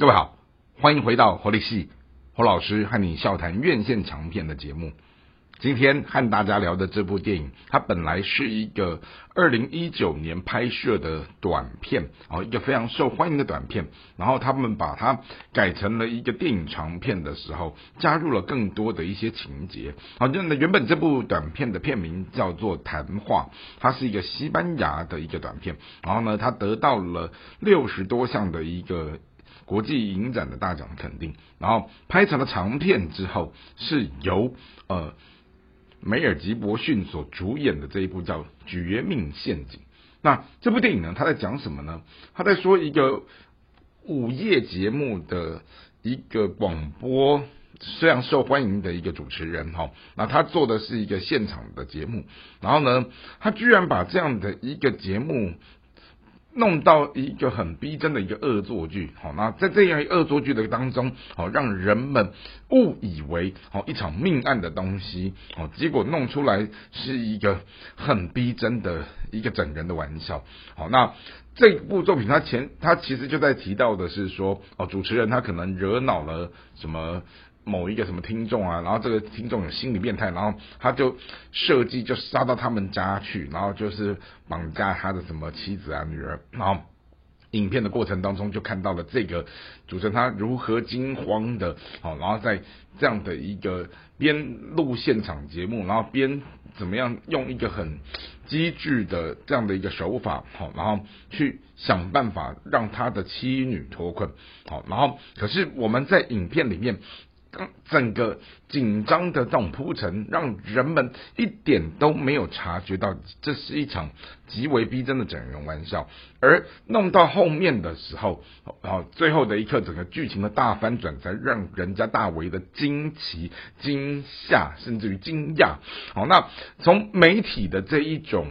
各位好，欢迎回到活力系侯老师和你笑谈院线长片的节目。今天和大家聊的这部电影，它本来是一个二零一九年拍摄的短片，哦，一个非常受欢迎的短片。然后他们把它改成了一个电影长片的时候，加入了更多的一些情节。好，就原本这部短片的片名叫做《谈话》，它是一个西班牙的一个短片。然后呢，它得到了六十多项的一个。国际影展的大奖肯定，然后拍成了长片之后，是由呃梅尔吉伯逊所主演的这一部叫《绝命陷阱》。那这部电影呢，他在讲什么呢？他在说一个午夜节目的一个广播非常受欢迎的一个主持人哈，那他做的是一个现场的节目，然后呢，他居然把这样的一个节目。弄到一个很逼真的一个恶作剧，好，那在这样恶作剧的当中，好，让人们误以为好一场命案的东西，好，结果弄出来是一个很逼真的一个整人的玩笑，好，那这部作品它前它其实就在提到的是说，哦，主持人他可能惹恼了什么。某一个什么听众啊，然后这个听众有心理变态，然后他就设计就杀到他们家去，然后就是绑架他的什么妻子啊女儿，然后影片的过程当中就看到了这个主持人他如何惊慌的，好，然后在这样的一个边录现场节目，然后边怎么样用一个很机智的这样的一个手法，好，然后去想办法让他的妻女脱困，好，然后可是我们在影片里面。整个紧张的这种铺陈，让人们一点都没有察觉到这是一场极为逼真的整人玩笑，而弄到后面的时候，好，最后的一刻，整个剧情的大翻转，才让人家大为的惊奇、惊吓，甚至于惊讶。好，那从媒体的这一种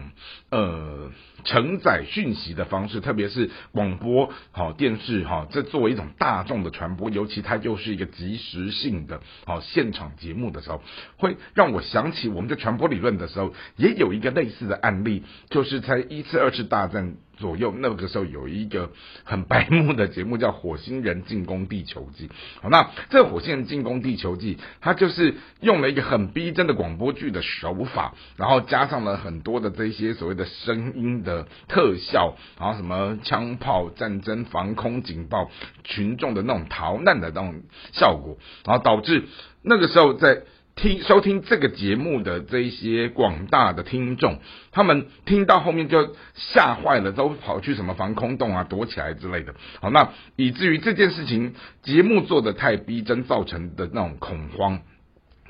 呃。承载讯息的方式，特别是广播、好电视、哈，这作为一种大众的传播，尤其它又是一个即时性的好现场节目的时候，会让我想起我们在传播理论的时候，也有一个类似的案例，就是在一次、二次大战。左右那个时候有一个很白目的节目叫《火星人进攻地球记》。好，那这《火星人进攻地球记》它就是用了一个很逼真的广播剧的手法，然后加上了很多的这些所谓的声音的特效，然后什么枪炮、战争、防空警报、群众的那种逃难的那种效果，然后导致那个时候在。听收听这个节目的这一些广大的听众，他们听到后面就吓坏了，都跑去什么防空洞啊躲起来之类的。好，那以至于这件事情节目做的太逼真，造成的那种恐慌，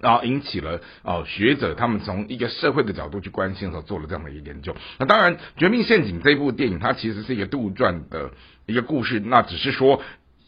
然后引起了哦学者他们从一个社会的角度去关心的时候，做了这样的一个研究。那当然，《绝命陷阱》这部电影它其实是一个杜撰的一个故事，那只是说。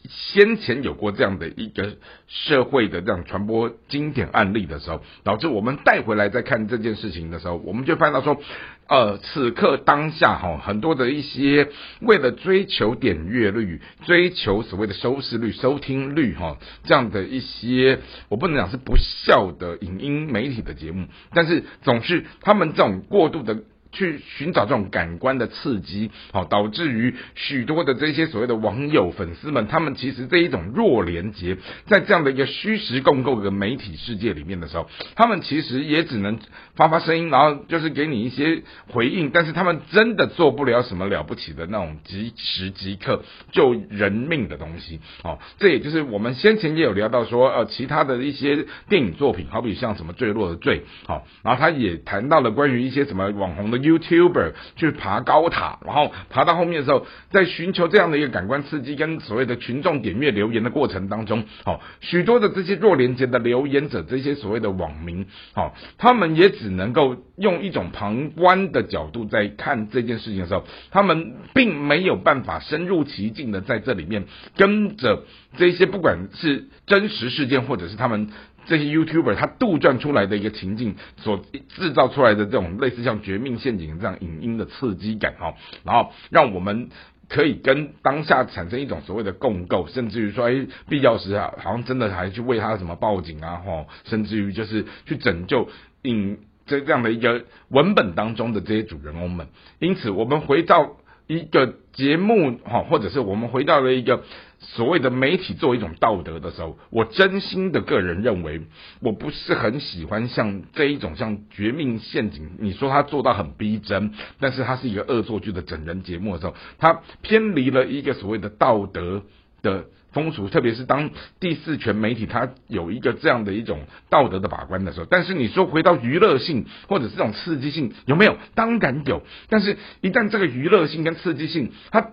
先前有过这样的一个社会的这样传播经典案例的时候，导致我们带回来再看这件事情的时候，我们就看到说，呃，此刻当下哈，很多的一些为了追求点阅率、追求所谓的收视率、收听率哈，这样的一些，我不能讲是不孝的影音媒体的节目，但是总是他们这种过度的。去寻找这种感官的刺激，好，导致于许多的这些所谓的网友粉丝们，他们其实这一种弱连接，在这样的一个虚实共构的媒体世界里面的时候，他们其实也只能发发声音，然后就是给你一些回应，但是他们真的做不了什么了不起的那种即时即刻救人命的东西，哦，这也就是我们先前也有聊到说，呃，其他的一些电影作品，好比像什么坠落的坠，好，然后他也谈到了关于一些什么网红的。YouTuber 去爬高塔，然后爬到后面的时候，在寻求这样的一个感官刺激跟所谓的群众点阅留言的过程当中，好，许多的这些弱连接的留言者，这些所谓的网民，好，他们也只能够用一种旁观的角度在看这件事情的时候，他们并没有办法深入其境的在这里面跟着这些不管是真实事件或者是他们。这些 YouTuber 他杜撰出来的一个情境所制造出来的这种类似像《绝命陷阱》这样影音的刺激感哈，然后让我们可以跟当下产生一种所谓的共构，甚至于说，哎，必要时啊，好像真的还去为他什么报警啊，哈，甚至于就是去拯救影这这样的一个文本当中的这些主人公们。因此，我们回到一个节目哈，或者是我们回到了一个。所谓的媒体作为一种道德的时候，我真心的个人认为，我不是很喜欢像这一种像《绝命陷阱》，你说他做到很逼真，但是它是一个恶作剧的整人节目的时候，它偏离了一个所谓的道德的风俗，特别是当第四权媒体它有一个这样的一种道德的把关的时候。但是你说回到娱乐性或者这种刺激性有没有？当然有，但是一旦这个娱乐性跟刺激性它。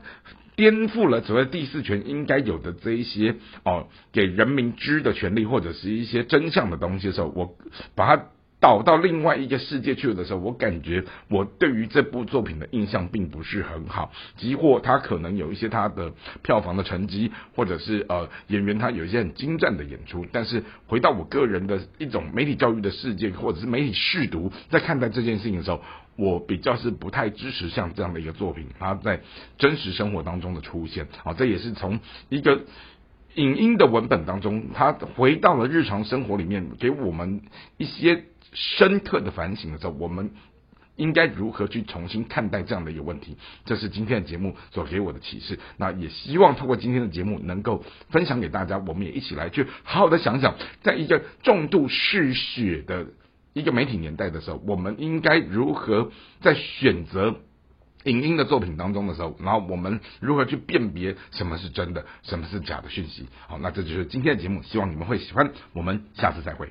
颠覆了所谓第四权应该有的这一些哦，给人民知的权利或者是一些真相的东西的时候，我把它导到另外一个世界去了的时候，我感觉我对于这部作品的印象并不是很好。即或他可能有一些他的票房的成绩，或者是呃演员他有一些很精湛的演出，但是回到我个人的一种媒体教育的世界，或者是媒体试读，在看待这件事情的时候。我比较是不太支持像这样的一个作品，它在真实生活当中的出现，啊，这也是从一个影音的文本当中，它回到了日常生活里面，给我们一些深刻的反省的时候，我们应该如何去重新看待这样的一个问题？这是今天的节目所给我的启示。那也希望透过今天的节目，能够分享给大家，我们也一起来去好好的想想，在一个重度嗜血的。一个媒体年代的时候，我们应该如何在选择影音的作品当中的时候，然后我们如何去辨别什么是真的，什么是假的讯息？好，那这就是今天的节目，希望你们会喜欢。我们下次再会。